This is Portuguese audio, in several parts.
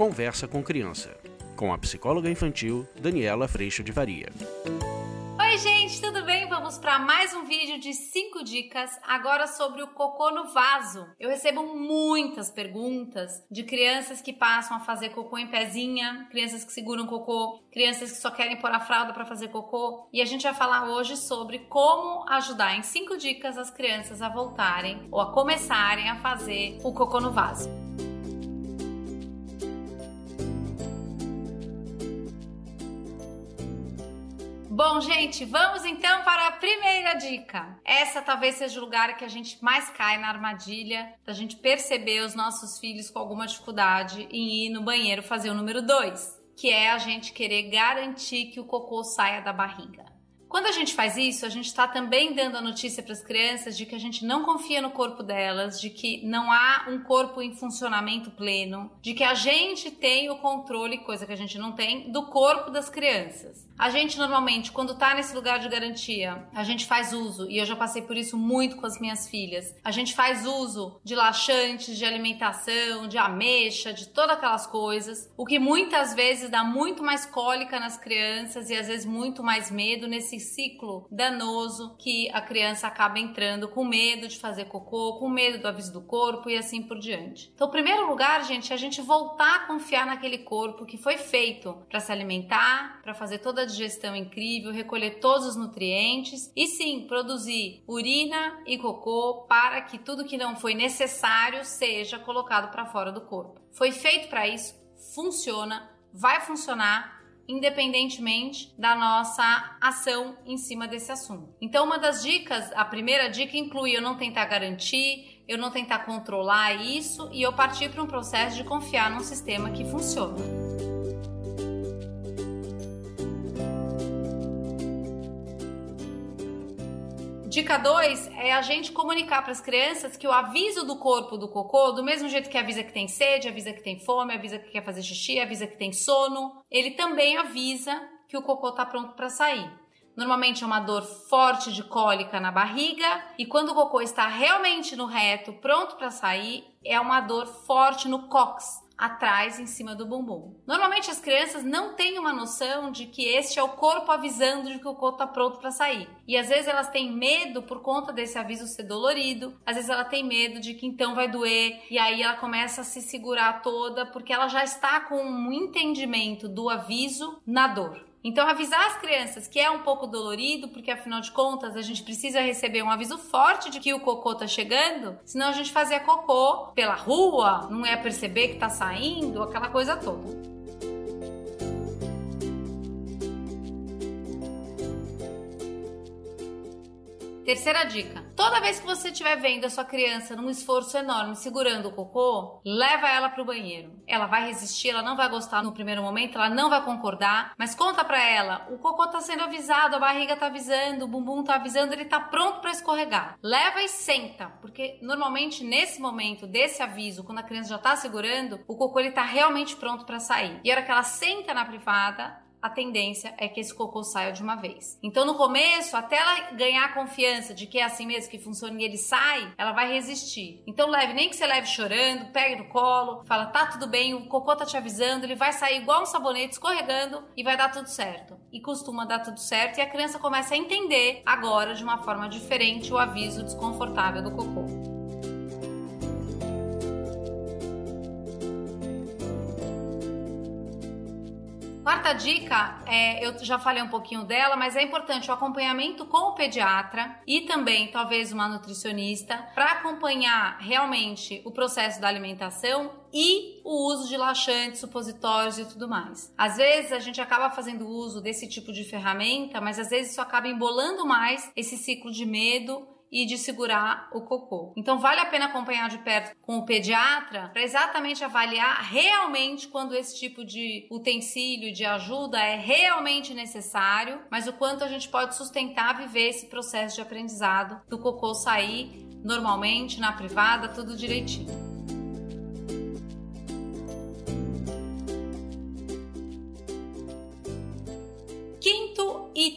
Conversa com Criança, com a psicóloga infantil Daniela Freixo de Varia. Oi, gente, tudo bem? Vamos para mais um vídeo de 5 dicas agora sobre o cocô no vaso. Eu recebo muitas perguntas de crianças que passam a fazer cocô em pezinha, crianças que seguram cocô, crianças que só querem pôr a fralda para fazer cocô, e a gente vai falar hoje sobre como ajudar em 5 dicas as crianças a voltarem ou a começarem a fazer o cocô no vaso. Bom, gente, vamos então para a primeira dica. Essa talvez seja o lugar que a gente mais cai na armadilha da gente perceber os nossos filhos com alguma dificuldade em ir no banheiro fazer o número 2, que é a gente querer garantir que o cocô saia da barriga. Quando a gente faz isso, a gente está também dando a notícia para as crianças de que a gente não confia no corpo delas, de que não há um corpo em funcionamento pleno, de que a gente tem o controle, coisa que a gente não tem, do corpo das crianças. A gente normalmente, quando tá nesse lugar de garantia, a gente faz uso, e eu já passei por isso muito com as minhas filhas, a gente faz uso de laxantes, de alimentação, de ameixa, de todas aquelas coisas, o que muitas vezes dá muito mais cólica nas crianças e às vezes muito mais medo nesse ciclo danoso que a criança acaba entrando com medo de fazer cocô, com medo do aviso do corpo e assim por diante. Então, primeiro lugar, gente, é a gente voltar a confiar naquele corpo que foi feito para se alimentar, para fazer toda a digestão incrível, recolher todos os nutrientes e sim produzir urina e cocô para que tudo que não foi necessário seja colocado para fora do corpo. Foi feito para isso, funciona, vai funcionar independentemente da nossa ação em cima desse assunto. Então, uma das dicas, a primeira dica inclui eu não tentar garantir, eu não tentar controlar isso e eu partir para um processo de confiar num sistema que funciona. Dica 2 é a gente comunicar para as crianças que o aviso do corpo do cocô, do mesmo jeito que avisa que tem sede, avisa que tem fome, avisa que quer fazer xixi, avisa que tem sono, ele também avisa que o cocô está pronto para sair. Normalmente é uma dor forte de cólica na barriga e quando o cocô está realmente no reto, pronto para sair, é uma dor forte no cox, atrás em cima do bumbum. Normalmente as crianças não têm uma noção de que este é o corpo avisando de que o corpo está pronto para sair. E às vezes elas têm medo por conta desse aviso ser dolorido, às vezes ela tem medo de que então vai doer e aí ela começa a se segurar toda porque ela já está com um entendimento do aviso na dor. Então, avisar as crianças que é um pouco dolorido, porque afinal de contas a gente precisa receber um aviso forte de que o cocô tá chegando, senão a gente fazia cocô pela rua, não é perceber que tá saindo, aquela coisa toda. Terceira dica: toda vez que você estiver vendo a sua criança num esforço enorme segurando o cocô, leva ela para o banheiro. Ela vai resistir, ela não vai gostar no primeiro momento, ela não vai concordar, mas conta para ela: o cocô tá sendo avisado, a barriga tá avisando, o bumbum tá avisando, ele tá pronto para escorregar. Leva e senta, porque normalmente nesse momento desse aviso, quando a criança já tá segurando, o cocô ele tá realmente pronto para sair. E a hora que ela senta na privada, a tendência é que esse cocô saia de uma vez. Então, no começo, até ela ganhar a confiança de que é assim mesmo que funciona e ele sai, ela vai resistir. Então, leve, nem que você leve chorando, pegue no colo, fala, tá tudo bem, o cocô tá te avisando, ele vai sair igual um sabonete escorregando e vai dar tudo certo. E costuma dar tudo certo e a criança começa a entender agora de uma forma diferente o aviso desconfortável do cocô. Quarta dica, é, eu já falei um pouquinho dela, mas é importante o acompanhamento com o pediatra e também talvez uma nutricionista para acompanhar realmente o processo da alimentação e o uso de laxantes, supositórios e tudo mais. Às vezes a gente acaba fazendo uso desse tipo de ferramenta, mas às vezes isso acaba embolando mais esse ciclo de medo e de segurar o cocô. Então vale a pena acompanhar de perto com o pediatra para exatamente avaliar realmente quando esse tipo de utensílio de ajuda é realmente necessário, mas o quanto a gente pode sustentar viver esse processo de aprendizado do cocô sair normalmente na privada, tudo direitinho.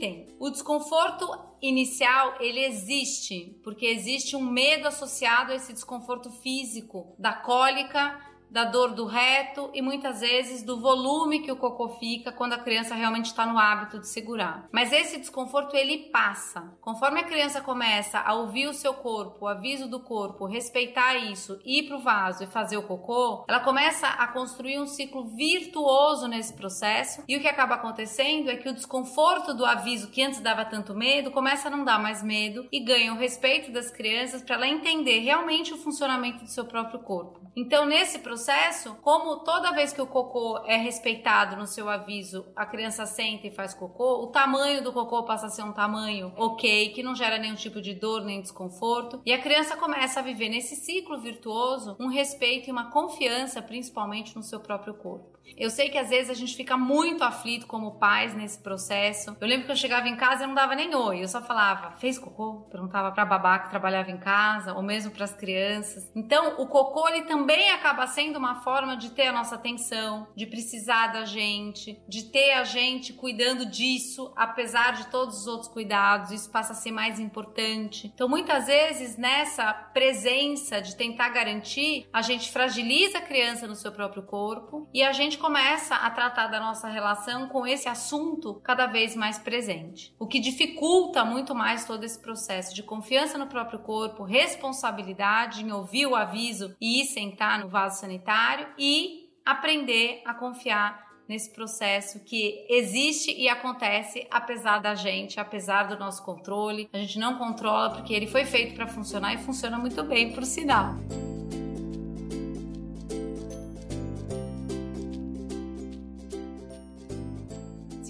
Item: o desconforto inicial ele existe porque existe um medo associado a esse desconforto físico da cólica da dor do reto e muitas vezes do volume que o cocô fica quando a criança realmente está no hábito de segurar. Mas esse desconforto ele passa. Conforme a criança começa a ouvir o seu corpo, o aviso do corpo, respeitar isso, ir para o vaso e fazer o cocô, ela começa a construir um ciclo virtuoso nesse processo e o que acaba acontecendo é que o desconforto do aviso que antes dava tanto medo começa a não dar mais medo e ganha o respeito das crianças para ela entender realmente o funcionamento do seu próprio corpo. Então, nesse processo, como toda vez que o cocô é respeitado no seu aviso, a criança senta e faz cocô, o tamanho do cocô passa a ser um tamanho ok, que não gera nenhum tipo de dor nem desconforto, e a criança começa a viver nesse ciclo virtuoso um respeito e uma confiança, principalmente no seu próprio corpo. Eu sei que às vezes a gente fica muito aflito como pais nesse processo. Eu lembro que eu chegava em casa e não dava nem oi, eu só falava, fez cocô? Perguntava pra babá que trabalhava em casa, ou mesmo para as crianças. Então, o cocô ele também acaba sendo uma forma de ter a nossa atenção, de precisar da gente, de ter a gente cuidando disso, apesar de todos os outros cuidados, isso passa a ser mais importante. Então, muitas vezes, nessa presença de tentar garantir, a gente fragiliza a criança no seu próprio corpo e a gente começa a tratar da nossa relação com esse assunto cada vez mais presente. O que dificulta muito mais todo esse processo de confiança no próprio corpo, responsabilidade em ouvir o aviso e ir sentar no vaso sanitário e aprender a confiar nesse processo que existe e acontece apesar da gente, apesar do nosso controle. A gente não controla porque ele foi feito para funcionar e funciona muito bem, por sinal.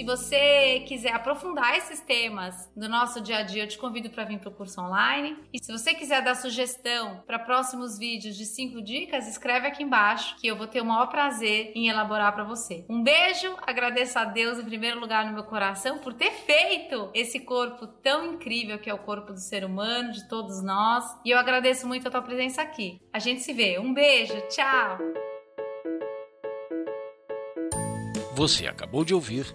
Se você quiser aprofundar esses temas do nosso dia a dia, eu te convido para vir para o curso online. E se você quiser dar sugestão para próximos vídeos de 5 dicas, escreve aqui embaixo que eu vou ter o maior prazer em elaborar para você. Um beijo, agradeço a Deus em primeiro lugar no meu coração por ter feito esse corpo tão incrível que é o corpo do ser humano, de todos nós. E eu agradeço muito a tua presença aqui. A gente se vê. Um beijo, tchau! Você acabou de ouvir